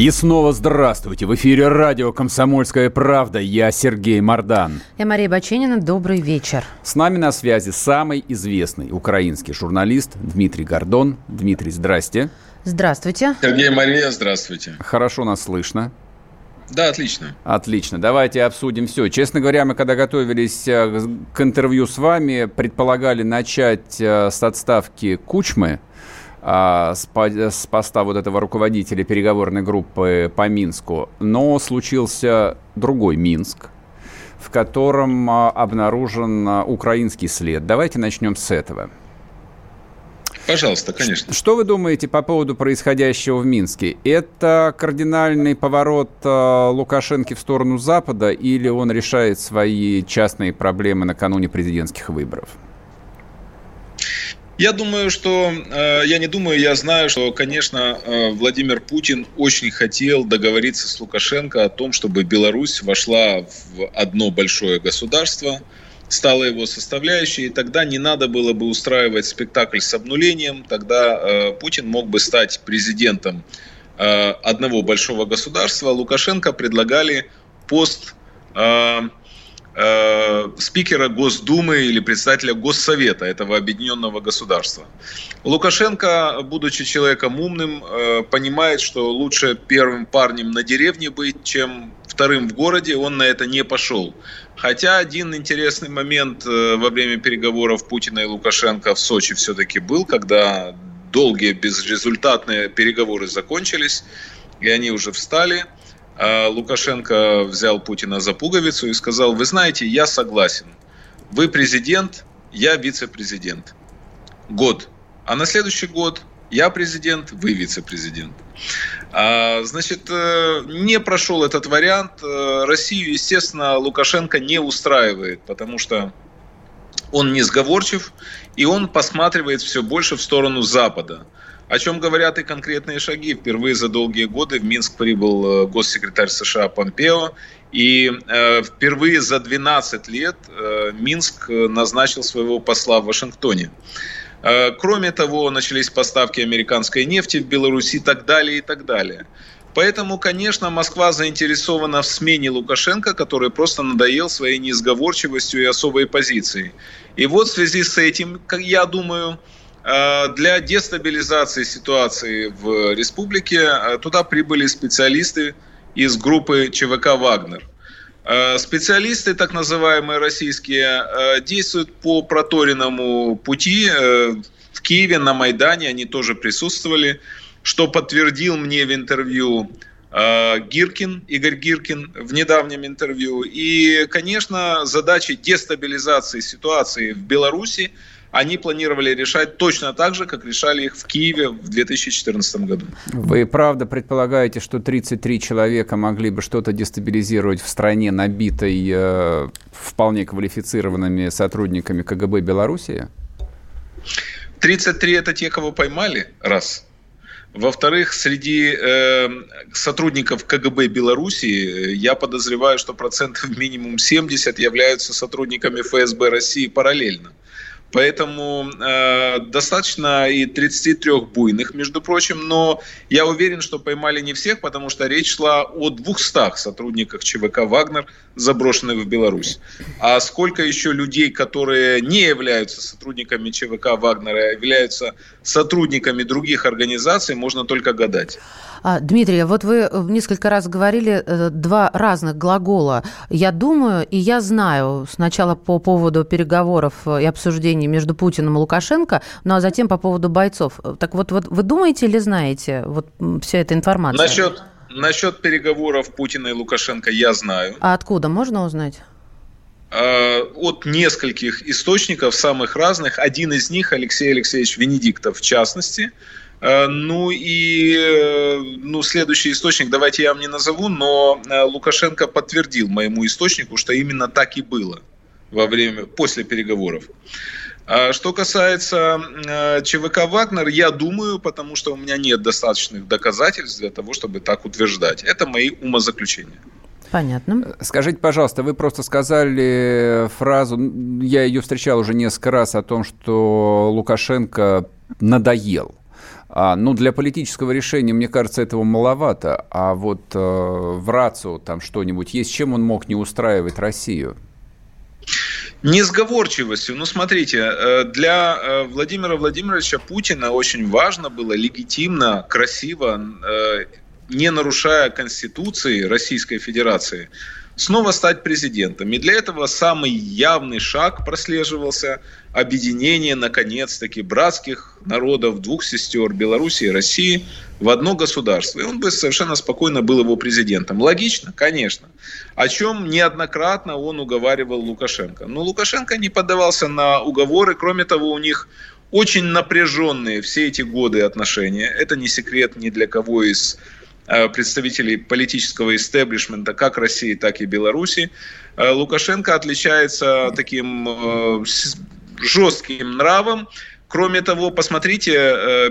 И снова здравствуйте. В эфире радио «Комсомольская правда». Я Сергей Мордан. Я Мария Баченина. Добрый вечер. С нами на связи самый известный украинский журналист Дмитрий Гордон. Дмитрий, здрасте. Здравствуйте. Сергей Мария, здравствуйте. Хорошо нас слышно. Да, отлично. Отлично. Давайте обсудим все. Честно говоря, мы когда готовились э, к интервью с вами, предполагали начать э, с отставки Кучмы, а, с, с поста вот этого руководителя переговорной группы по Минску. Но случился другой Минск, в котором а, обнаружен а, украинский след. Давайте начнем с этого. Пожалуйста, конечно. Что вы думаете по поводу происходящего в Минске? Это кардинальный поворот Лукашенко в сторону Запада или он решает свои частные проблемы накануне президентских выборов? Я думаю, что, э, я не думаю, я знаю, что, конечно, э, Владимир Путин очень хотел договориться с Лукашенко о том, чтобы Беларусь вошла в одно большое государство, стала его составляющей, и тогда не надо было бы устраивать спектакль с обнулением, тогда э, Путин мог бы стать президентом одного большого государства. Лукашенко предлагали пост э, спикера Госдумы или представителя Госсовета этого объединенного государства. Лукашенко, будучи человеком умным, э, понимает, что лучше первым парнем на деревне быть, чем вторым в городе, он на это не пошел. Хотя один интересный момент э, во время переговоров Путина и Лукашенко в Сочи все-таки был, когда долгие безрезультатные переговоры закончились, и они уже встали – Лукашенко взял Путина за пуговицу и сказал, вы знаете, я согласен. Вы президент, я вице-президент. Год. А на следующий год я президент, вы вице-президент. А, значит, э, не прошел этот вариант. Э, Россию, естественно, Лукашенко не устраивает, потому что он не сговорчив, и он посматривает все больше в сторону Запада. О чем говорят и конкретные шаги. Впервые за долгие годы в Минск прибыл э, госсекретарь США Помпео. И э, впервые за 12 лет э, Минск назначил своего посла в Вашингтоне. Э, кроме того, начались поставки американской нефти в Беларусь и так далее, и так далее. Поэтому, конечно, Москва заинтересована в смене Лукашенко, который просто надоел своей несговорчивостью и особой позицией. И вот в связи с этим, я думаю, Э, для дестабилизации ситуации в республике э, туда прибыли специалисты из группы ЧВК «Вагнер». Э, специалисты, так называемые российские, действуют по проторенному пути. В Киеве на Майдане они тоже присутствовали, что подтвердил мне в интервью Гиркин, Игорь Гиркин в недавнем интервью. И, конечно, задачи дестабилизации ситуации в Беларуси – они планировали решать точно так же, как решали их в Киеве в 2014 году. Вы правда предполагаете, что 33 человека могли бы что-то дестабилизировать в стране, набитой э, вполне квалифицированными сотрудниками КГБ Белоруссии? 33 это те, кого поймали, раз. Во-вторых, среди э, сотрудников КГБ Белоруссии э, я подозреваю, что процентов минимум 70 являются сотрудниками ФСБ России параллельно. Поэтому э, достаточно и 33 буйных, между прочим, но я уверен, что поймали не всех, потому что речь шла о 200 сотрудниках ЧВК «Вагнер», заброшенных в Беларусь. А сколько еще людей, которые не являются сотрудниками ЧВК «Вагнера», а являются сотрудниками других организаций, можно только гадать. А, Дмитрий, вот вы э, несколько раз говорили э, два разных глагола. Я думаю и я знаю. Сначала по поводу переговоров и обсуждений между Путиным и Лукашенко, ну а затем по поводу бойцов. Так вот, вот вы думаете или знаете вот вся эта информация? Насчет, насчет переговоров Путина и Лукашенко я знаю. А откуда можно узнать? А, от нескольких источников, самых разных. Один из них, Алексей Алексеевич Венедиктов в частности, Ну и ну, следующий источник, давайте я вам не назову, но Лукашенко подтвердил моему источнику, что именно так и было во время, после переговоров. А что касается э, ЧВК «Вагнер», я думаю, потому что у меня нет достаточных доказательств для того, чтобы так утверждать. Это мои умозаключения. Понятно. Скажите, пожалуйста, вы просто сказали фразу, я ее встречал уже несколько раз, о том, что Лукашенко надоел. А, ну, для политического решения, мне кажется, этого маловато. А вот э, в РАЦУ там что-нибудь есть, чем он мог не устраивать Россию? Несговорчивостью. Ну, смотрите, э, для э, Владимира Владимировича Путина очень важно было легитимно, красиво, э, не нарушая Конституции Российской Федерации, снова стать президентом. И для этого самый явный шаг прослеживался объединение, наконец-таки, братских народов, двух сестер Беларуси и России в одно государство. И он бы совершенно спокойно был его президентом. Логично? Конечно. О чем неоднократно он уговаривал Лукашенко. Но Лукашенко не поддавался на уговоры. Кроме того, у них очень напряженные все эти годы отношения. Это не секрет ни для кого из представителей политического истеблишмента как России, так и Беларуси. Э, Лукашенко отличается таким э, жестким нравом, Кроме того, посмотрите,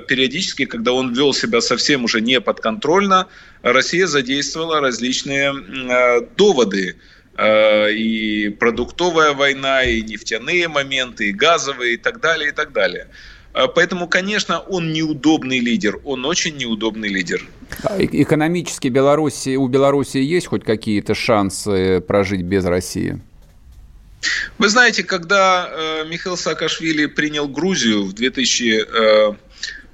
периодически, когда он вел себя совсем уже не подконтрольно, Россия задействовала различные доводы. И продуктовая война, и нефтяные моменты, и газовые, и так далее, и так далее. А, поэтому, конечно, он неудобный лидер, он очень неудобный лидер. А экономически Беларуси, у Беларуси есть хоть какие-то шансы прожить без России? Вы знаете, когда э, Михаил Саакашвили принял Грузию в 2000 э,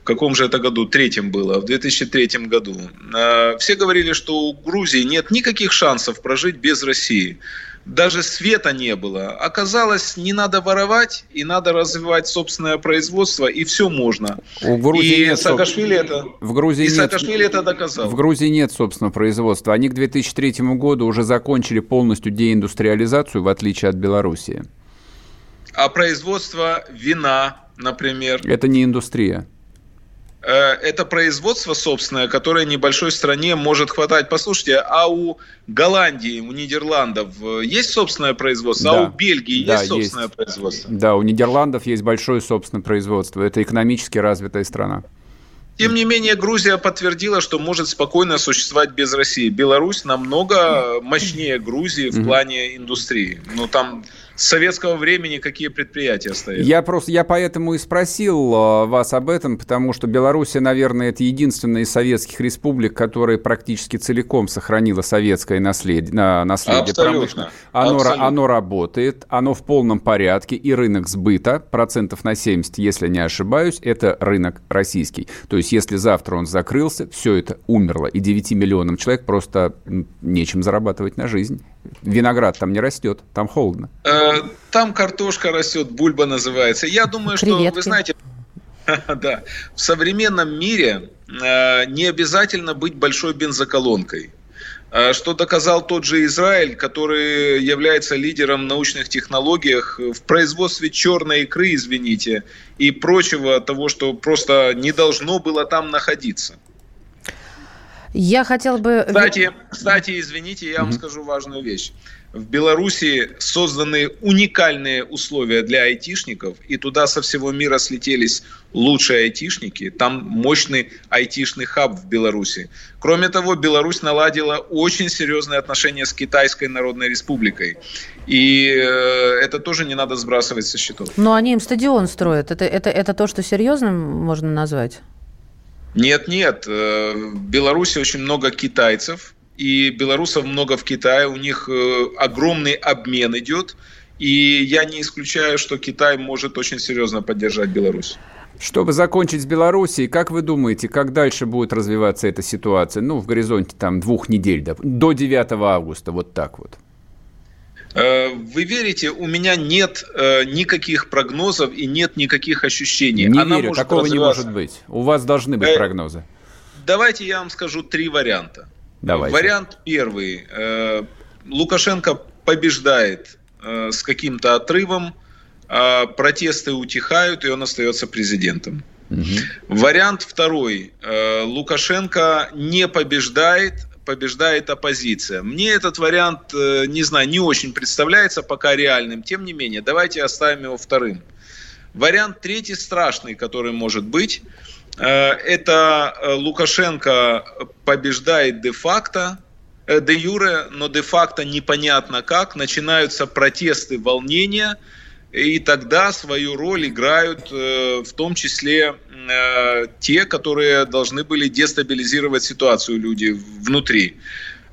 в каком же это году, третьем было, в 2003 году, э, все говорили, что у Грузии нет никаких шансов прожить без России даже света не было. Оказалось, не надо воровать, и надо развивать собственное производство, и все можно. У Грузии и нет, Саакашвили это, в Грузии и нет, Саакашвили это доказал. В Грузии нет собственного производства. Они к 2003 году уже закончили полностью деиндустриализацию, в отличие от Белоруссии. А производство вина, например... Это не индустрия. Э, это производство собственное, которое небольшой стране может хватать. Послушайте, а у Голландии, у Нидерландов э, есть собственное производство, да. а у Бельгии да, есть собственное есть. производство? Да, у Нидерландов есть большое собственное производство. Это экономически развитая страна. Тем не менее, Грузия подтвердила, что может спокойно существовать без России. Беларусь намного мощнее Грузии в плане индустрии. Ну, там с советского времени какие предприятия стоят? Я просто, я поэтому и спросил э, вас об этом, потому что Белоруссия, наверное, это единственная из советских республик, которая практически целиком сохранила советское наследие. наследие Абсолютно. Оно, Абсолютно. оно работает, оно в полном порядке, и рынок сбыта, процентов на 70, если не ошибаюсь, это рынок российский. То есть, если завтра он закрылся, все это умерло, и 9 миллионам человек просто нечем зарабатывать на жизнь. Виноград там не растет, там холодно. Э, там картошка растет, бульба называется. Я думаю, что, Креветки. вы знаете, да, в современном мире э, не обязательно быть большой бензоколонкой. Э, что доказал тот же Израиль, который является лидером в научных технологиях в производстве черной икры, извините, и прочего того, что просто не должно было там находиться. Я хотел бы... Кстати, кстати извините, я вам mm скажу важную вещь. В Беларуси созданы уникальные условия для айтишников, и туда со всего мира слетелись лучшие айтишники. Там мощный айтишный хаб в Беларуси. Кроме того, Беларусь наладила очень серьезные отношения с Китайской Народной Республикой. И э, это тоже не надо сбрасывать со счетов. Но они им стадион строят. Это, это, это то, что серьезным можно назвать? Нет, нет. Э, в Беларуси очень много китайцев, и белорусов много в Китае. У них э, огромный обмен идет. И я не исключаю, что Китай может очень серьезно поддержать Беларусь. Чтобы закончить с Белоруссией, как вы думаете, как дальше будет развиваться эта ситуация? Ну, в горизонте там двух недель, до 9 августа, вот так вот. Э, вы верите, у меня нет э, никаких прогнозов и нет никаких ощущений. Не Она верю, может такого развиваться. не может быть. У вас должны быть э, прогнозы. Давайте я вам скажу три варианта. Давайте. Вариант первый. Лукашенко побеждает с каким-то отрывом, протесты утихают, и он остается президентом. Угу. Вариант второй. Лукашенко не побеждает, побеждает оппозиция. Мне этот вариант, э, не знаю, не очень представляется пока реальным. Тем не менее, давайте оставим его вторым. Вариант третий страшный, который может быть, э, это Лукашенко побеждает де-факто, де юре, но де-факто непонятно как. Начинаются протесты, волнения – и тогда свою роль играют э, в том числе э, те, которые должны были дестабилизировать ситуацию люди внутри.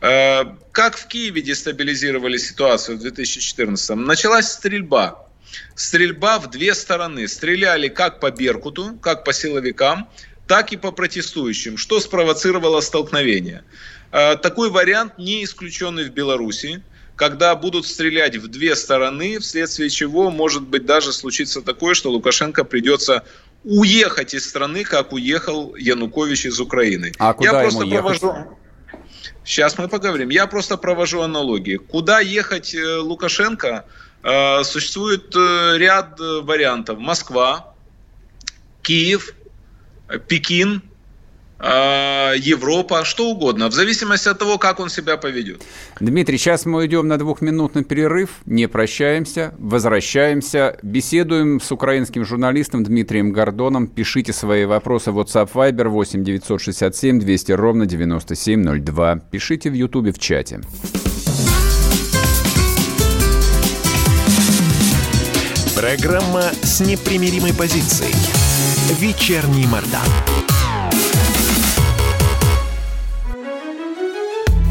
Э, как в Киеве дестабилизировали ситуацию в 2014 Началась стрельба. Стрельба в две стороны. Стреляли как по Беркуту, как по силовикам, так и по протестующим, что спровоцировало столкновение. Такой вариант не исключенный в Беларуси когда будут стрелять в две стороны, вследствие чего может быть даже случиться такое, что Лукашенко придется уехать из страны, как уехал Янукович из Украины. А куда Я просто ему провожу... Сейчас мы поговорим. Я просто провожу аналогии. Куда ехать э, Лукашенко? Э, существует э, ряд вариантов. Москва, Киев, Пекин, Европа, что угодно, в зависимости от того, как он себя поведет. Дмитрий, сейчас мы уйдем на двухминутный перерыв, не прощаемся, возвращаемся, беседуем с украинским журналистом Дмитрием Гордоном. Пишите свои вопросы в WhatsApp Viber 8 967 200 ровно 9702. Пишите в Ютубе в чате. Программа с непримиримой позицией. Вечерний Мордан.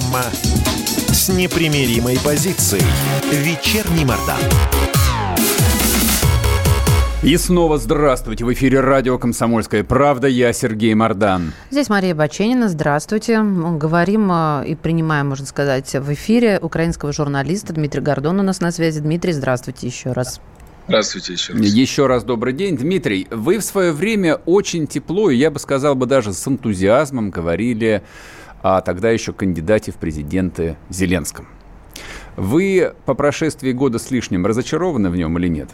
Программа с непримиримой позицией. Вечерний Мордан. И снова здравствуйте. В эфире радио «Комсомольская правда». Я Сергей Мордан. Здесь Мария Баченина. Здравствуйте. Говорим э, и принимаем, можно сказать, в эфире украинского журналиста Дмитрий Гордон у нас на связи. Дмитрий, здравствуйте еще раз. Здравствуйте еще раз. Еще раз добрый день. Дмитрий, вы в свое время очень тепло, и я бы сказал бы даже с энтузиазмом говорили а тогда еще кандидате в президенты Зеленском. Вы по прошествии года с лишним разочарованы в нем или нет?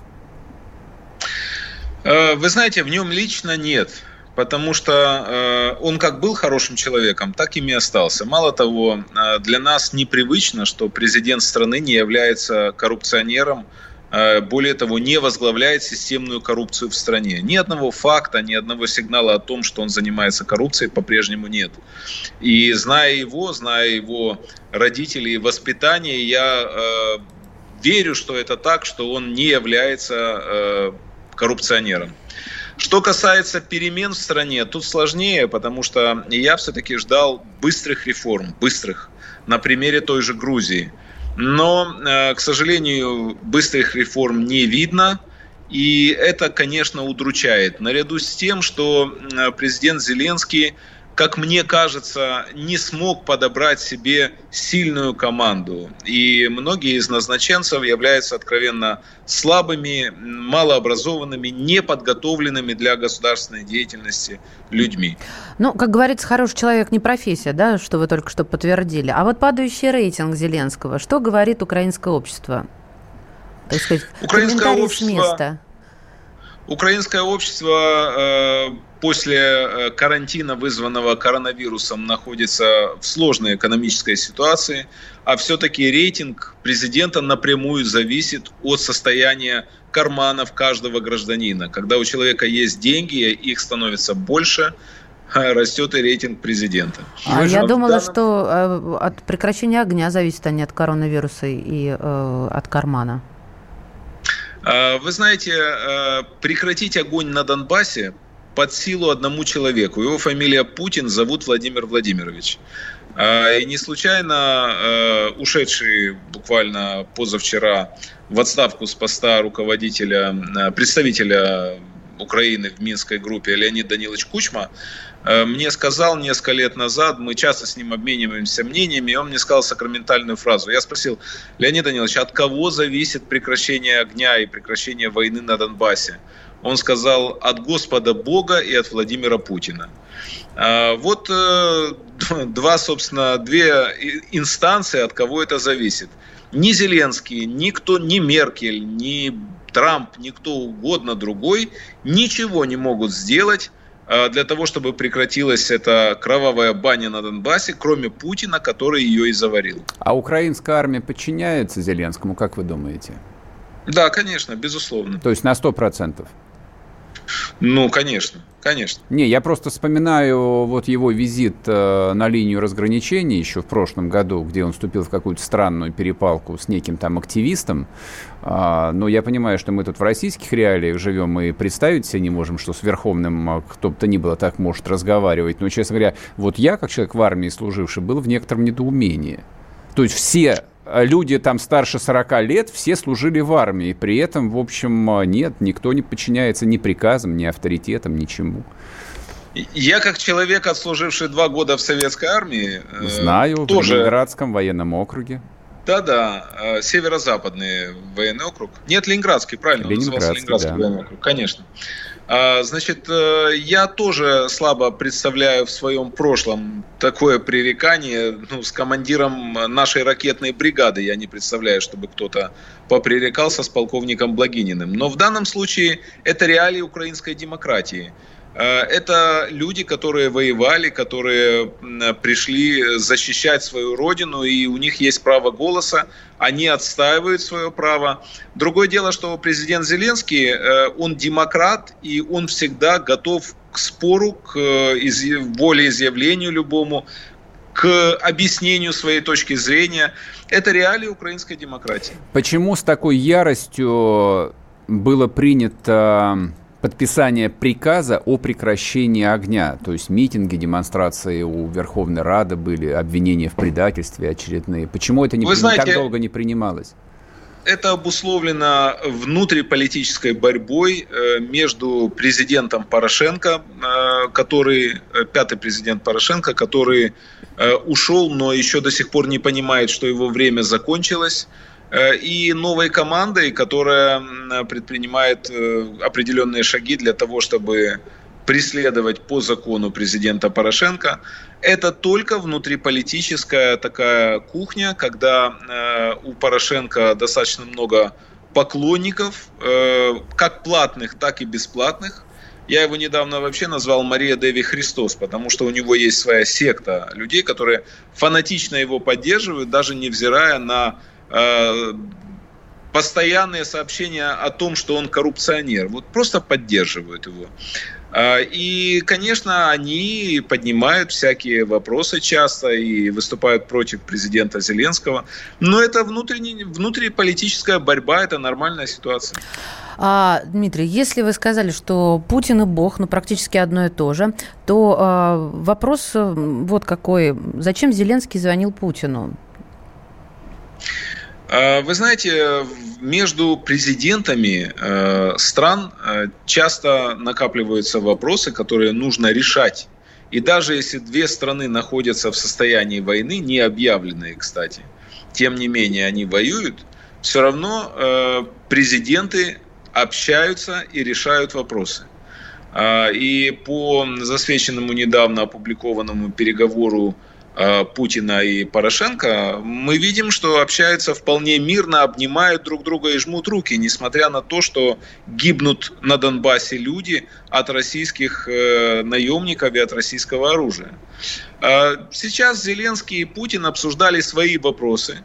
Э, вы знаете, в нем лично нет, потому что э, он как был хорошим человеком, так и остался. Мало того, э, для нас непривычно, что президент страны не является коррупционером, более того, не возглавляет системную коррупцию в стране. Ни одного факта, ни одного сигнала о том, что он занимается коррупцией, по-прежнему нет. И зная его, зная его родителей воспитание, я э, верю, что это так, что он не является э, коррупционером. Что касается перемен в стране, тут сложнее, потому что я все-таки ждал быстрых реформ, быстрых, на примере той же Грузии – но, э, к сожалению, быстрых реформ не видно. И это, конечно, удручает. Наряду с тем, что президент Зеленский как мне кажется, не смог подобрать себе сильную команду. И многие из назначенцев являются откровенно слабыми, малообразованными, неподготовленными для государственной деятельности людьми. Ну, как говорится, хороший человек не профессия, да, что вы только что подтвердили. А вот падающий рейтинг Зеленского, что говорит украинское общество? Так сказать, украинское общество... места. Украинское общество э, после э, карантина, вызванного коронавирусом, находится в сложной экономической ситуации, а все-таки рейтинг президента напрямую зависит от состояния карманов каждого гражданина. Когда у человека есть деньги, их становится больше, растет и рейтинг президента. А Вы я думала, данном... что э, от прекращения огня зависит, а не от коронавируса и э, от кармана. А, вы знаете, прекратить огонь на Донбассе под силу одному человеку. Его фамилия Путин, зовут Владимир Владимирович. И не случайно ушедший буквально позавчера в отставку с поста руководителя, представителя Украины в Минской группе Леонид Данилович Кучма мне сказал несколько лет назад, мы часто с ним обмениваемся мнениями, и он мне сказал сакраментальную фразу. Я спросил, Леонид Данилович, от кого зависит прекращение огня и прекращение войны на Донбассе? Он сказал, от Господа Бога и от Владимира Путина. А, вот э, два, собственно, две инстанции, от кого это зависит. Ни Зеленский, никто, ни Меркель, ни Трамп, никто угодно другой ничего не могут сделать Э, для того, чтобы прекратилась эта кровавая баня на Донбассе, кроме Путина, который ее и заварил. А украинская армия подчиняется Зеленскому, как вы думаете? Да, конечно, безусловно. То есть на сто процентов? Ну, конечно, конечно. Не, я просто вспоминаю вот его визит э, на линию разграничения еще в прошлом году, где он вступил в какую-то странную перепалку с неким там активистом. А, но я понимаю, что мы тут в российских реалиях живем и представить себе не можем, что с Верховным а, кто бы то ни было так может разговаривать. Но, честно говоря, вот я, как человек в армии служивший, был в некотором недоумении. То есть все люди там старше 40 лет, все служили в армии. При этом, в общем, а, нет, никто не подчиняется ни приказам, ни авторитетам, ничему. Я как человек, отслуживший два года в советской армии, э, знаю, тоже... в Ленинградском военном округе. Да-да, э, северо-западный военный округ. Нет, Ленинградский, правильно, Ленинградский, Ленинградский да. военный округ, конечно. А, значит, э, я тоже слабо представляю в своем прошлом такое пререкание ну, с командиром нашей ракетной бригады. Я не представляю, чтобы кто-то попререкался с полковником Благининым. Но в данном случае это реалии украинской демократии. Э, это люди, которые воевали, которые пришли защищать свою родину, и у них есть право голоса, они отстаивают свое право. Другое дело, что президент Зеленский, э, он демократ, и он всегда готов к спору, к э, волеизъявлению любому, к объяснению своей точки зрения. Это реалии украинской демократии. Почему с такой яростью было принято подписание приказа о прекращении огня. То есть митинги, демонстрации у Верховной Рады были, обвинения в предательстве очередные. Почему это не, Вы знаете, так долго не принималось? Это обусловлено внутриполитической борьбой э, между президентом Порошенко, э, который, э, пятый президент Порошенко, который ушел, но еще до сих пор не понимает, что его время закончилось, и новой командой, которая предпринимает э, определенные шаги для того, чтобы преследовать по закону президента Порошенко. Это только внутриполитическая такая кухня, когда э, у Порошенко достаточно много поклонников, как платных, так и бесплатных. Я его недавно вообще назвал Мария Деви Христос, потому что у него есть своя секта людей, которые фанатично его поддерживают, даже невзирая на Э, постоянные сообщения о том, что он коррупционер. Вот просто поддерживают его. Э, и, конечно, они поднимают всякие вопросы часто и выступают против президента Зеленского. Но это внутриполитическая борьба, это нормальная ситуация. А, Дмитрий, если вы сказали, что Путин и Бог, ну, практически одно и то же, то а, вопрос вот какой. Зачем Зеленский звонил Путину? А, вы знаете, между президентами э, стран э, часто накапливаются вопросы, которые нужно решать. И даже если две страны находятся в состоянии войны, не объявленные, кстати, тем не менее они воюют, все равно э, президенты общаются и решают вопросы. А, и по засвеченному недавно опубликованному переговору Путина и Порошенко, мы видим, что общаются вполне мирно, обнимают друг друга и жмут руки, несмотря на то, что гибнут на Донбассе люди от российских э, наемников и от российского оружия. Э, сейчас Зеленский и Путин обсуждали свои вопросы,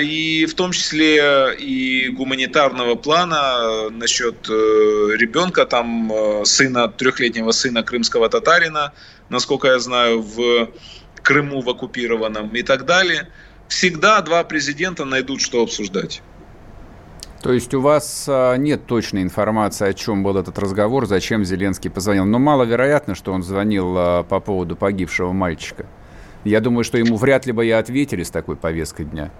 и в том числе и гуманитарного плана насчет ребенка, там сына, трехлетнего сына крымского татарина, насколько я знаю, в Крыму в оккупированном и так далее. Всегда два президента найдут, что обсуждать. То есть у вас а, нет точной информации, о чем был этот разговор, зачем Зеленский позвонил. Но маловероятно, что он звонил а, по поводу погибшего мальчика. Я думаю, что ему вряд ли бы и ответили с такой повесткой дня.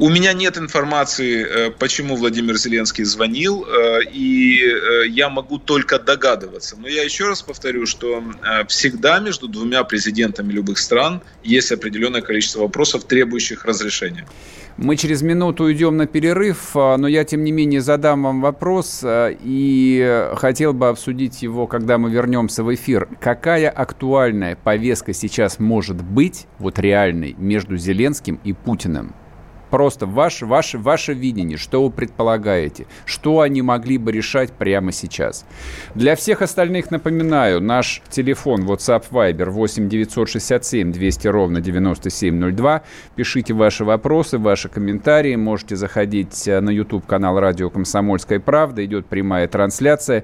У меня нет информации, э, почему Владимир Зеленский звонил, э, и э, я могу только догадываться. Но я еще раз повторю, что всегда между двумя президентами любых стран есть определенное количество вопросов, требующих разрешения. Мы через минуту уйдем на перерыв, но я, тем не менее, задам вам вопрос и хотел бы обсудить его, когда мы вернемся в эфир. Какая актуальная повестка сейчас может быть, вот реальной, между Зеленским и Путиным? Просто ваше, ваше, ваше видение, что вы предполагаете, что они могли бы решать прямо сейчас. Для всех остальных напоминаю, наш телефон WhatsApp Viber 8 967 200 ровно 9702. Пишите ваши вопросы, ваши комментарии. Можете заходить э, на YouTube-канал Радио «Комсомольская правда». Идет прямая трансляция.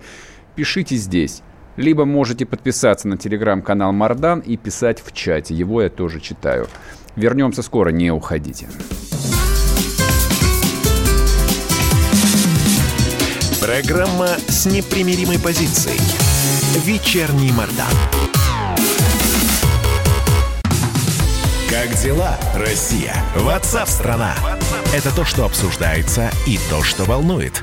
Пишите здесь. Либо можете подписаться на телеграм-канал Мардан и писать в чате. Его я тоже читаю. Вернемся скоро, не уходите. Программа с непримиримой позицией. Вечерний Мордан. Как дела, Россия? Ватсап-страна! Это то, что обсуждается и то, что волнует.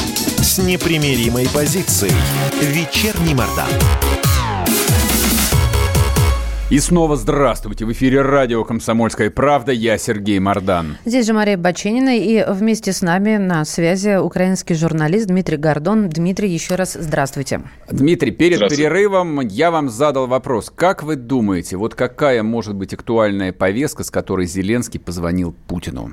с непримиримой позицией. Вечерний Мордан. И снова здравствуйте. В эфире радио «Комсомольская правда». Я Сергей Мордан. Здесь же Мария Баченина. И вместе с нами на связи украинский журналист Дмитрий Гордон. Дмитрий, еще раз здравствуйте. Дмитрий, перед перерывом я вам задал вопрос. Как вы думаете, вот какая может быть актуальная повестка, с которой Зеленский позвонил Путину?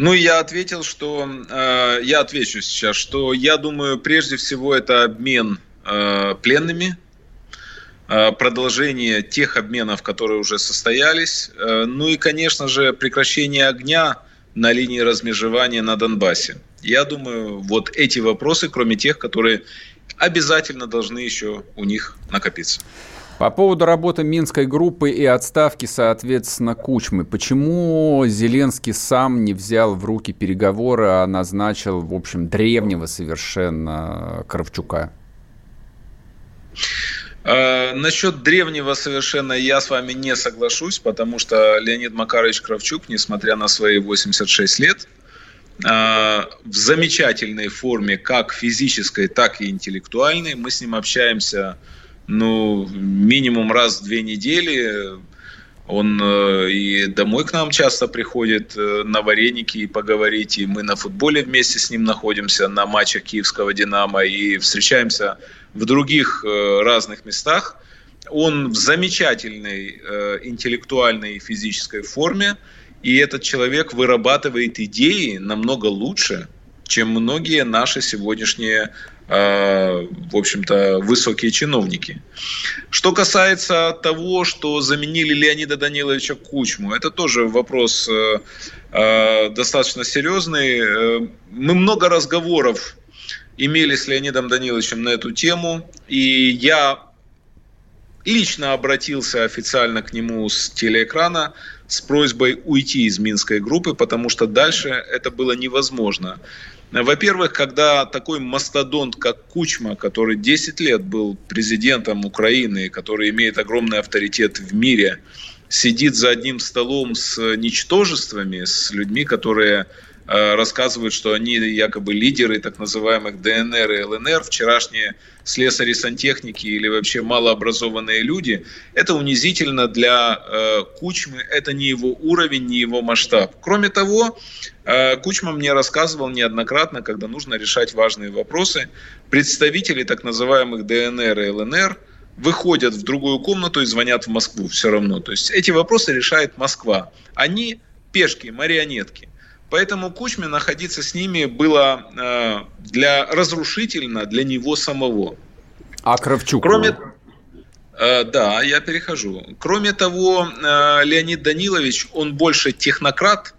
Ну, я ответил, что... Э, я отвечу сейчас, что я думаю, прежде всего, это обмен э, пленными – Э, продолжение тех обменов, которые уже состоялись, э, ну и, конечно же, прекращение огня на линии размежевания на Донбассе. Я думаю, вот эти вопросы, кроме тех, которые обязательно должны еще у них накопиться. По поводу работы Минской группы и отставки, соответственно, Кучмы. Почему Зеленский сам не взял в руки переговоры, а назначил, в общем, древнего совершенно Кравчука? Э, насчет древнего совершенно я с вами не соглашусь, потому что Леонид Макарович Кравчук, несмотря на свои 86 лет, э, в замечательной форме, как физической, так и интеллектуальной. Мы с ним общаемся ну, минимум раз в две недели. Он э, и домой к нам часто приходит на вареники и поговорить. И мы на футболе вместе с ним находимся на матчах киевского «Динамо» и встречаемся в других э, разных местах. Он в замечательной э, интеллектуальной и физической форме, и этот человек вырабатывает идеи намного лучше, чем многие наши сегодняшние, э, в общем-то, высокие чиновники. Что касается того, что заменили Леонида Даниловича Кучму, это тоже вопрос достаточно серьезный. Мы много разговоров имели с Леонидом Даниловичем на эту тему. И я лично обратился официально к нему с телеэкрана с просьбой уйти из Минской группы, потому что дальше это было невозможно. Во-первых, когда такой мастодонт, как Кучма, который 10 лет был президентом Украины, который имеет огромный авторитет в мире, сидит за одним столом с ничтожествами, с людьми, которые рассказывают, что они якобы лидеры так называемых ДНР и ЛНР, вчерашние слесари сантехники или вообще малообразованные люди, это унизительно для э, Кучмы, это не его уровень, не его масштаб. Кроме того, э, Кучма мне рассказывал неоднократно, когда нужно решать важные вопросы, представители так называемых ДНР и ЛНР выходят в другую комнату и звонят в Москву все равно. То есть эти вопросы решает Москва. Они пешки, марионетки. Поэтому Кучме находиться с ними было э, для разрушительно для него самого. А Кравчук? Кроме, Э, да, я перехожу. Кроме того, э, Леонид Данилович, он больше технократ,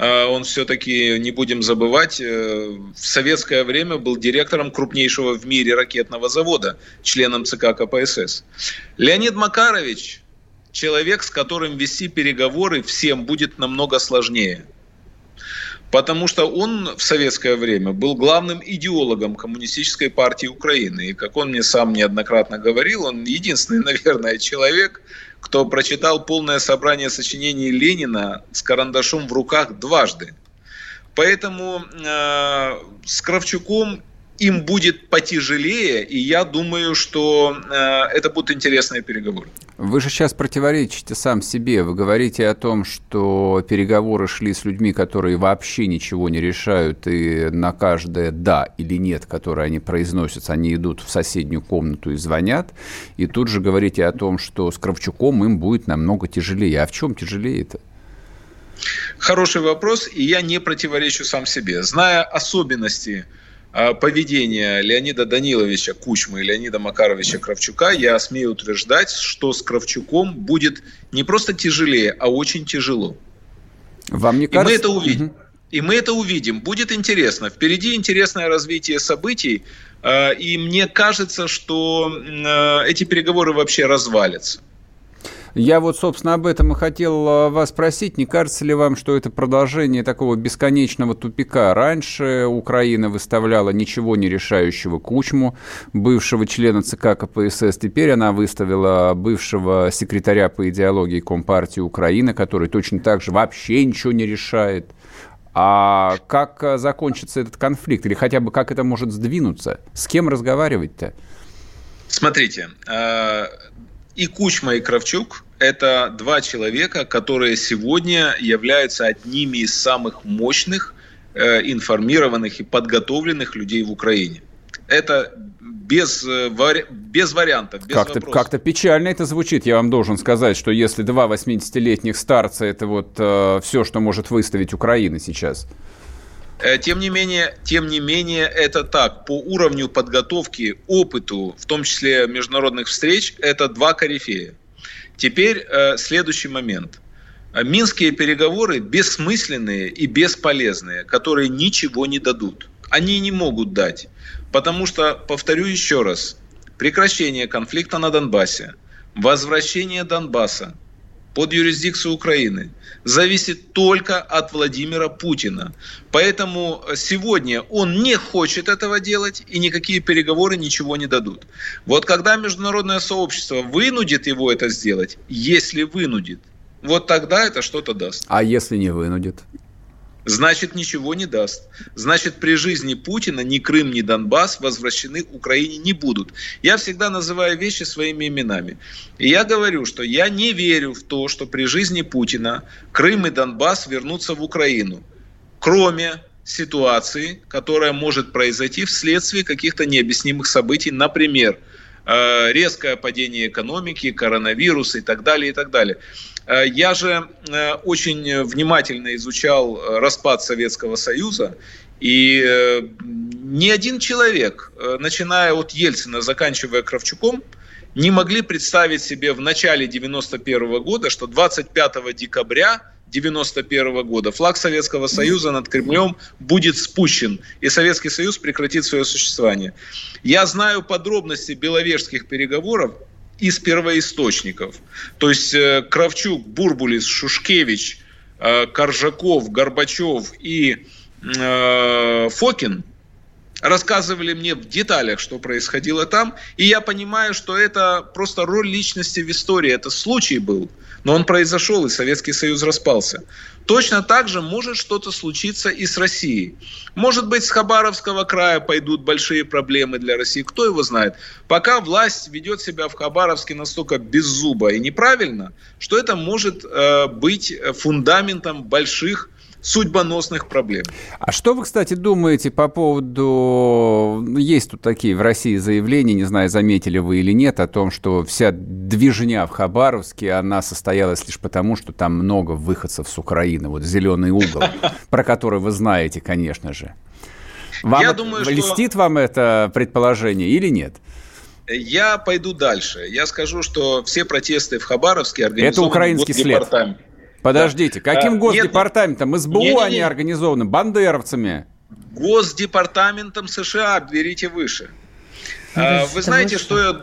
он все-таки, не будем забывать, в советское время был директором крупнейшего в мире ракетного завода, членом ЦК КПСС. Леонид Макарович, человек, с которым вести переговоры всем будет намного сложнее – Потому что он в советское время был главным идеологом коммунистической партии Украины. И как он мне сам неоднократно говорил, он единственный, наверное, человек, кто прочитал полное собрание сочинений Ленина с карандашом в руках дважды. Поэтому э, с Кравчуком им будет потяжелее, и я думаю, что э, это будут интересные переговоры. Вы же сейчас противоречите сам себе. Вы говорите о том, что переговоры шли с людьми, которые вообще ничего не решают, и на каждое «да» или «нет», которое они произносят, они идут в соседнюю комнату и звонят. И тут же говорите о том, что с Кравчуком им будет намного тяжелее. А в чем тяжелее-то? Хороший вопрос, и я не противоречу сам себе. Зная особенности поведения Леонида Даниловича Кучмы и Леонида Макаровича Кравчука, я смею утверждать, что с Кравчуком будет не просто тяжелее, а очень тяжело. Вам не кажется? И мы это увидим. Угу. И мы это увидим. Будет интересно. Впереди интересное развитие событий. А, и мне кажется, что а, эти переговоры вообще развалятся. Я вот, собственно, об этом и хотел а, вас спросить. Не кажется ли вам, что это продолжение такого бесконечного тупика? Раньше Украина выставляла ничего не решающего Кучму, бывшего члена ЦК КПСС. Теперь она выставила бывшего секретаря по идеологии Компартии Украины, который точно так же вообще ничего не решает. А как а, закончится этот конфликт? Или хотя бы как это может сдвинуться? С кем разговаривать-то? Смотрите, а, и Кучма, и Кравчук – это два человека, которые сегодня являются одними из самых мощных, э, информированных и подготовленных людей в Украине. Это без, э, без вариантов, без как-то, как-то печально это звучит. Я вам должен сказать, что если два 80-летних старца – это вот э, все, что может выставить Украина сейчас – тем не менее, тем не менее, это так. По уровню подготовки, опыту, в том числе международных встреч, это два корифея. Теперь э, следующий момент. Минские переговоры бессмысленные и бесполезные, которые ничего не дадут. Они не могут дать. Потому что, повторю еще раз, прекращение конфликта на Донбассе, возвращение Донбасса под юрисдикцию Украины зависит только от Владимира Путина. Поэтому сегодня он не хочет этого делать, и никакие переговоры ничего не дадут. Вот когда международное сообщество вынудит его это сделать, если вынудит, вот тогда это что-то даст. А если не вынудит? Значит ничего не даст. Значит, при жизни Путина ни Крым, ни Донбасс возвращены Украине не будут. Я всегда называю вещи своими именами. И я говорю, что я не верю в то, что при жизни Путина Крым и Донбасс вернутся в Украину. Кроме ситуации, которая может произойти вследствие каких-то необъяснимых событий, например, э, резкое падение экономики, коронавирус и так далее, и так далее. Э, я же э, очень внимательно изучал э, распад Советского Союза, и ни один человек, начиная от Ельцина, заканчивая Кравчуком, не могли представить себе в начале 91 года, что 25 декабря 91 года флаг Советского Союза над Кремлем будет спущен, и Советский Союз прекратит свое существование. Я знаю подробности беловежских переговоров, из первоисточников. То есть э, Кравчук, Бурбулис, Шушкевич, э, Коржаков, Горбачев и э, Фокин рассказывали мне в деталях, что происходило там, и я понимаю, что это просто роль личности в истории, это случай был, но он произошел, и Советский Союз распался. Точно так же может что-то случиться и с Россией. Может быть, с Хабаровского края пойдут большие проблемы для России, кто его знает. Пока власть ведет себя в Хабаровске настолько беззубо и неправильно, что это может э, быть фундаментом больших судьбоносных проблем. А что вы, кстати, думаете по поводу... Есть тут такие в России заявления, не знаю, заметили вы или нет, о том, что вся движня в Хабаровске, она состоялась лишь потому, что там много выходцев с Украины. Вот «Зеленый угол», про который вы знаете, конечно же. Вам Я думаю, льстит что... вам это предположение или нет? Я пойду дальше. Я скажу, что все протесты в Хабаровске организованы Это украинский след. Подождите, каким а, госдепартаментом? СБУ нет, нет, они организованы, бандеровцами. Госдепартаментом США, берите выше. А, вы знаете, что я,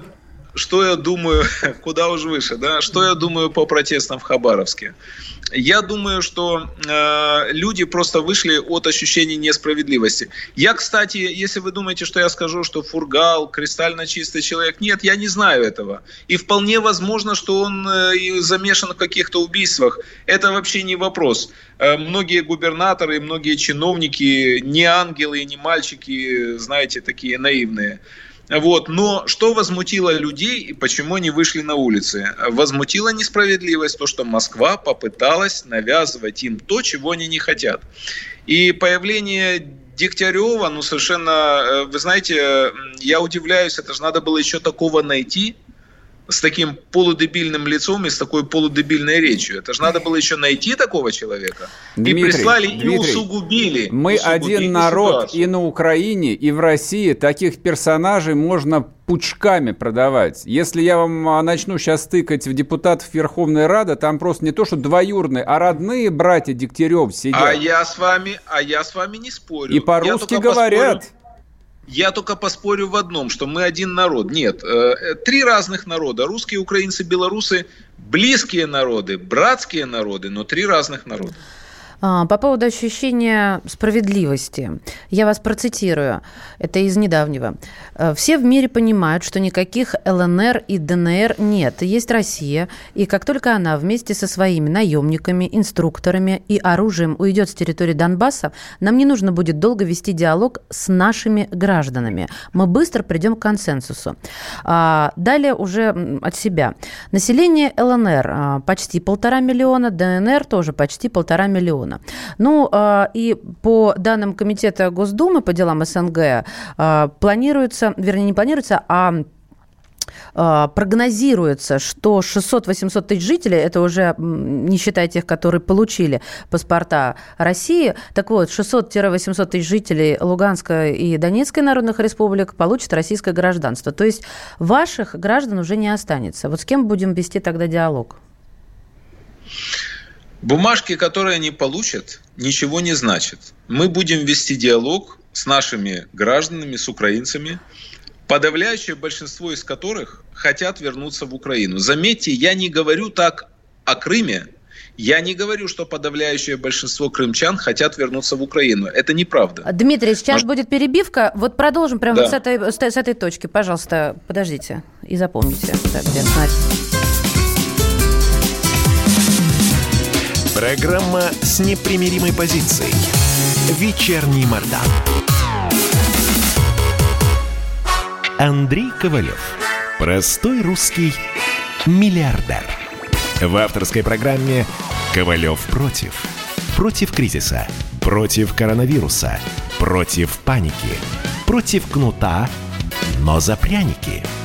что я думаю, куда уж выше, да? Что я думаю по протестам в Хабаровске? Я думаю, что э, люди просто вышли от ощущения несправедливости. Я, кстати, если вы думаете, что я скажу, что Фургал кристально чистый человек, нет, я не знаю этого. И вполне возможно, что он э, замешан в каких-то убийствах. Это вообще не вопрос. Э, многие губернаторы, многие чиновники не ангелы, не мальчики, знаете, такие наивные. Вот. Но что возмутило людей и почему они вышли на улицы? Возмутила несправедливость, то, что Москва попыталась навязывать им то, чего они не хотят. И появление Дегтярева, ну совершенно, э, вы знаете, я удивляюсь, это же надо было еще такого найти, с таким полудебильным лицом и с такой полудебильной речью. Это же надо было еще найти такого человека. Дмитрий, и прислали Дмитрий, и усугубили. Мы усугубили один народ ситуацию. и на Украине, и в России таких персонажей можно пучками продавать. Если я вам а, начну сейчас тыкать в депутатов Верховной Рады, там просто не то, что двоюродные, а родные братья Дегтярев сидят. А я с вами, а я с вами не спорю. И по-русски говорят. Поспорю, я только поспорю в одном, что мы один народ. Нет, э, э, три разных народа. Русские, украинцы, белорусы – близкие народы, братские народы, но три разных народа. А, по поводу ощущения справедливости. Я вас процитирую. Это из недавнего. «Э, Все в мире понимают, что никаких ЛНР и ДНР нет. Есть Россия. И как только она вместе со своими наемниками, инструкторами и оружием уйдет с территории Донбасса, нам не нужно будет долго вести диалог с нашими гражданами. Мы быстро придем к консенсусу. А, далее уже от себя. Население ЛНР а, почти полтора миллиона, ДНР тоже почти полтора миллиона региона. Ну, а, и по данным Комитета Госдумы по делам СНГ а, планируется, вернее, не планируется, а а прогнозируется, что 600-800 тысяч жителей, это уже не считая тех, которые получили паспорта России, так вот, 600-800 тысяч жителей Луганской и Донецкой народных республик получат российское гражданство. То есть ваших граждан уже не останется. Вот с кем будем вести тогда диалог? Бумажки, которые они получат, ничего не значат. Мы будем вести диалог с нашими гражданами, с украинцами, подавляющее большинство из которых хотят вернуться в Украину. Заметьте, я не говорю так о Крыме, я не говорю, что подавляющее большинство крымчан хотят вернуться в Украину. Это неправда. Дмитрий, сейчас Может... будет перебивка. Вот продолжим прямо да. вот с, этой, с, этой точки. Пожалуйста, подождите и запомните. Так, где Программа с непримиримой позицией. Вечерний Мордан. Андрей Ковалев. Простой русский миллиардер. В авторской программе «Ковалев против». Против кризиса. Против коронавируса. Против паники. Против кнута, но за пряники –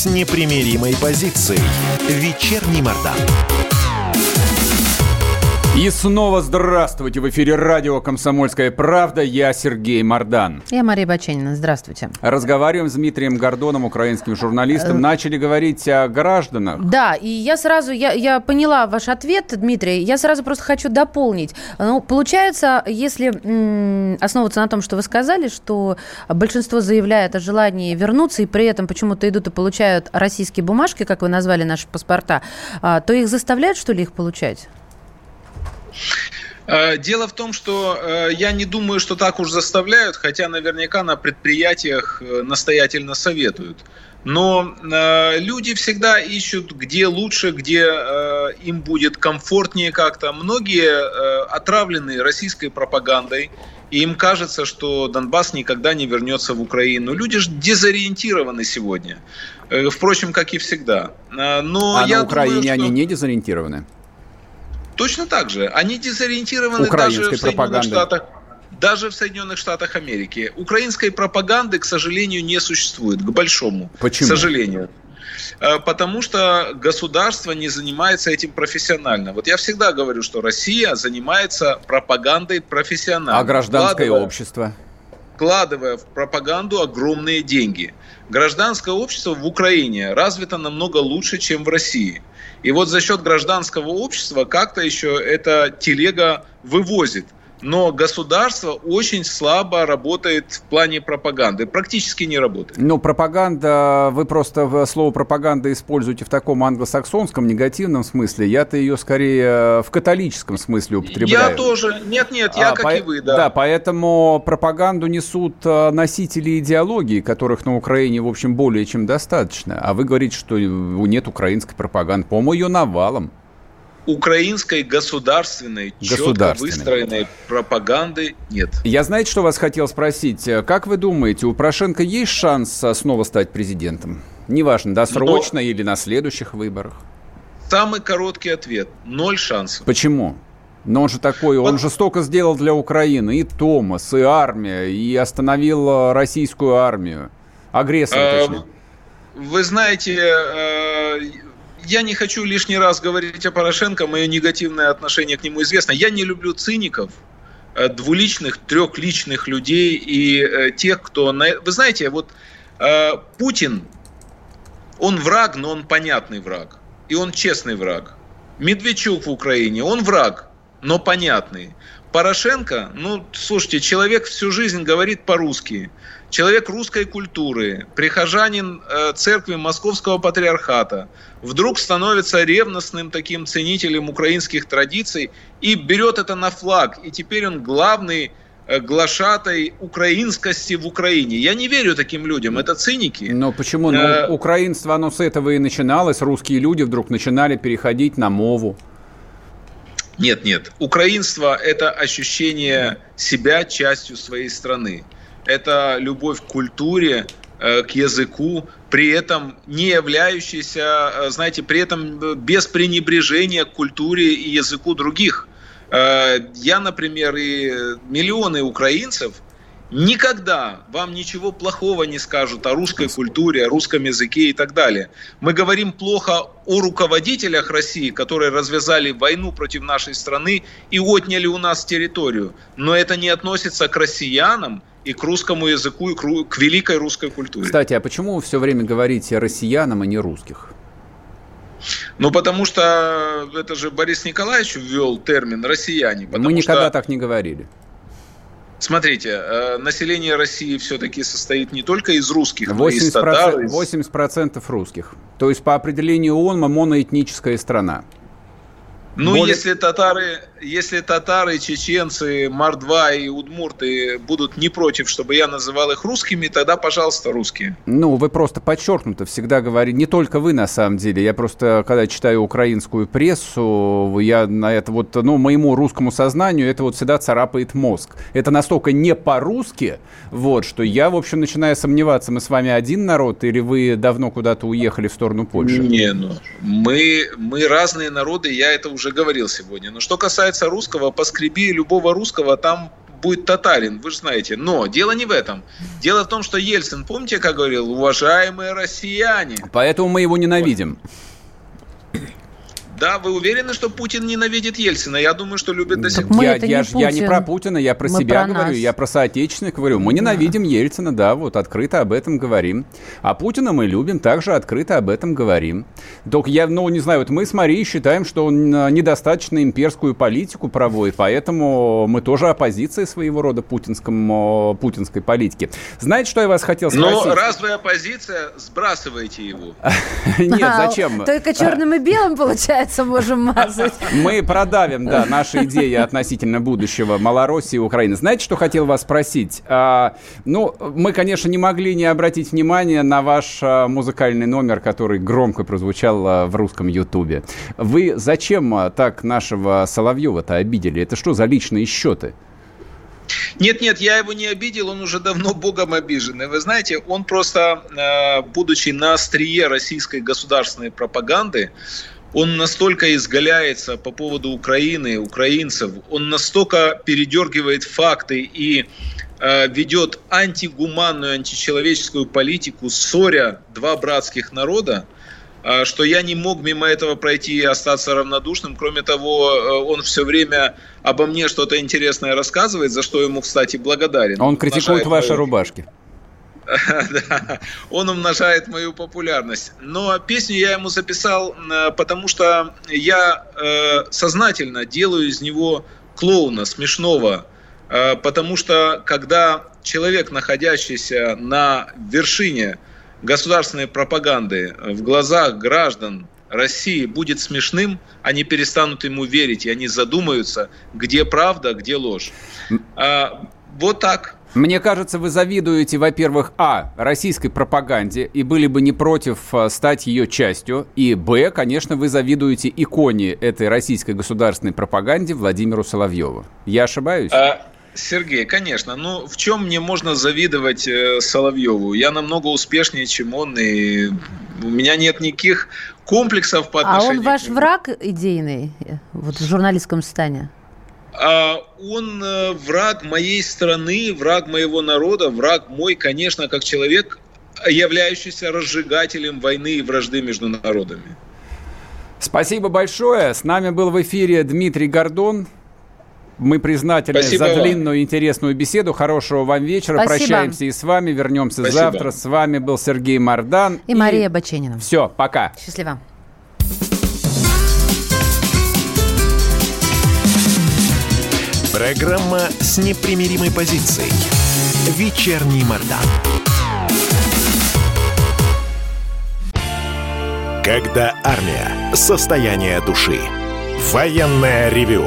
с непримиримой позицией. Вечерний Мордан. И снова здравствуйте! В эфире радио «Комсомольская правда». Я Сергей Мордан. Я Мария Баченина. Здравствуйте. Разговариваем с Дмитрием Гордоном, украинским журналистом. Э, Начали говорить о гражданах. Да, и я сразу, я, я поняла ваш ответ, Дмитрий. Я сразу просто хочу дополнить. Ну, получается, если м- основываться на том, что вы сказали, что большинство заявляет о желании вернуться, и при этом почему-то идут и получают российские бумажки, как вы назвали наши паспорта, а, то их заставляют, что ли, их получать? Э, дело в том, что э, я не думаю, что так уж заставляют, хотя наверняка на предприятиях э, настоятельно советуют. Но люди всегда ищут, где лучше, где им будет комфортнее как-то. Многие отравлены российской пропагандой, и им кажется, что Донбасс никогда не вернется в Украину. Люди же дезориентированы сегодня. Впрочем, как и всегда. Но а я на Украине думаю, что... они не дезориентированы? Точно так же. Они дезориентированы даже в Соединенных Штатах даже в Соединенных Штатах Америки. Украинской пропаганды, к сожалению, не существует, к большому. Почему? К сожалению. Э, потому что государство не занимается этим профессионально. Вот я всегда говорю, что Россия занимается пропагандой профессионально. А гражданское вкладывая, общество? Вкладывая в пропаганду огромные деньги. Гражданское общество в Украине развито намного лучше, чем в России. И вот за счет гражданского общества как-то еще эта телега вывозит – но государство очень слабо работает в плане пропаганды, практически не работает. Ну, пропаганда, вы просто слово пропаганда используете в таком англосаксонском негативном смысле. Я-то ее скорее э, в католическом смысле употребляю. Я тоже. Нет, нет, я а, как по... и вы, да. Да, поэтому пропаганду несут э, носители идеологии, которых на Украине, в общем, более чем достаточно. А вы говорите, что нет украинской пропаганды. По-моему, ее навалом украинской государственной, четко выстроенной пропаганды нет. Я, знаете, что вас хотел спросить? Как вы думаете, у Порошенко есть шанс снова стать президентом? Неважно, досрочно Но... или на следующих выборах? Самый короткий ответ – ноль шансов. Почему? Но он же такой, он же столько сделал для Украины, и Томас, и армия, и остановил э, российскую армию. Агрессора, а, точнее. Вы знаете, э, я не хочу лишний раз говорить о Порошенко, мое негативное отношение к нему известно. Я не люблю циников, э, двуличных, трехличных людей и э, тех, кто... Вы знаете, вот э, Путин, он враг, но он понятный враг. И он честный враг. Медведчук в Украине, он враг, но понятный. Порошенко, ну, слушайте, человек всю жизнь говорит по-русски человек русской культуры, прихожанин э, церкви Московского патриархата, вдруг становится ревностным таким ценителем украинских традиций и берет это на флаг. И теперь он главный э, глашатой украинскости в Украине. Я не верю таким людям, это циники. Но почему? Ну, э... украинство, оно с этого и начиналось. Русские люди вдруг начинали переходить на мову. Нет, нет. Украинство – это ощущение себя частью своей страны это любовь к культуре, э, к языку, при этом не являющийся, э, знаете, при этом э, без пренебрежения к культуре и языку других. Я, например, и миллионы украинцев никогда вам ничего плохого не скажут о русской культуре, о русском языке и так далее. Мы говорим плохо о руководителях России, которые развязали войну против нашей страны и отняли у нас территорию. Но это не относится к россиянам, и к русскому языку, и к великой русской культуре. Кстати, а почему вы все время говорите россиянам, а не русских? Ну, потому что это же Борис Николаевич ввел термин «россияне». Мы никогда что... так не говорили. Смотрите, э, население России все-таки состоит не только из русских, 80%, но и из татар. Из... 80% русских. То есть, по определению ООН, мы моноэтническая страна. Ну, Более... если татары, если татары, чеченцы, мордва и удмурты будут не против, чтобы я называл их русскими, тогда, пожалуйста, русские. Ну, вы просто подчеркнуто всегда говорите, не только вы на самом деле, я просто, когда читаю украинскую прессу, я на это вот, ну, моему русскому сознанию это вот всегда царапает мозг. Это настолько не по-русски, вот, что я, в общем, начинаю сомневаться, мы с вами один народ или вы давно куда-то уехали в сторону Польши? Не, ну, мы, мы разные народы, я это уже говорил сегодня. Но что касается русского, поскреби любого русского, там будет татарин, вы же знаете. Но дело не в этом. Дело в том, что Ельцин, помните, как говорил, уважаемые россияне. Поэтому мы его ненавидим. Да, вы уверены, что Путин ненавидит Ельцина? Я думаю, что любит до сих пор. Я, я, не я не про Путина, я про мы себя про говорю, нас. я про соотечественных говорю. Мы ненавидим да. Ельцина, да, вот открыто об этом говорим. А Путина мы любим, также открыто об этом говорим. Только я, ну, не знаю, вот мы с Марией считаем, что он а, недостаточно имперскую политику проводит, поэтому мы тоже оппозиция своего рода путинскому, путинской политике. Знаете, что я вас хотел спросить? Ну, раз вы оппозиция, сбрасывайте его. Нет, зачем? Только черным и белым получается яйца можем мазать. Мы продавим, да, наши идеи относительно будущего Малороссии и Украины. Знаете, что хотел вас спросить? А, ну, мы, конечно, не могли не обратить внимание на ваш а, музыкальный номер, который громко прозвучал а, в русском Ютубе. Вы зачем так нашего Соловьева-то обидели? Это что за личные счеты? Нет, нет, я его не обидел, он уже давно богом обижен. И вы знаете, он просто, будучи на острие российской государственной пропаганды, он настолько изгаляется по поводу Украины, украинцев, он настолько передергивает факты и э, ведет антигуманную, античеловеческую политику, ссоря два братских народа, э, что я не мог мимо этого пройти и остаться равнодушным. Кроме того, э, он все время обо мне что-то интересное рассказывает, за что ему, кстати, благодарен. Он критикует ваши рубашки. да, он умножает мою популярность. Но песню я ему записал, э, потому что я э, сознательно делаю из него клоуна, смешного, э, потому что когда человек, находящийся на вершине государственной пропаганды в глазах граждан России будет смешным, они перестанут ему верить, и они задумаются, где правда, где ложь. А, вот так. Мне кажется, вы завидуете, во-первых, а, российской пропаганде и были бы не против а, стать ее частью, и, б, конечно, вы завидуете иконе этой российской государственной пропаганде Владимиру Соловьеву. Я ошибаюсь? А, Сергей, конечно. Ну, в чем мне можно завидовать э, Соловьеву? Я намного успешнее, чем он, и у меня нет никаких комплексов по отношению А он ваш враг идейный э, вот в журналистском стане? А он э, враг моей страны, враг моего народа, враг мой, конечно, как человек, являющийся разжигателем войны и вражды между народами. Спасибо большое. С нами был в эфире Дмитрий Гордон. Мы признательны Спасибо за длинную вам. интересную беседу. Хорошего вам вечера. Спасибо. Прощаемся и с вами. Вернемся Спасибо. завтра. С вами был Сергей Мардан. И, и... Мария Баченина. Все, пока. Счастливо. Программа с непримиримой позицией. Вечерний Мордан. Когда армия. Состояние души. Военное ревю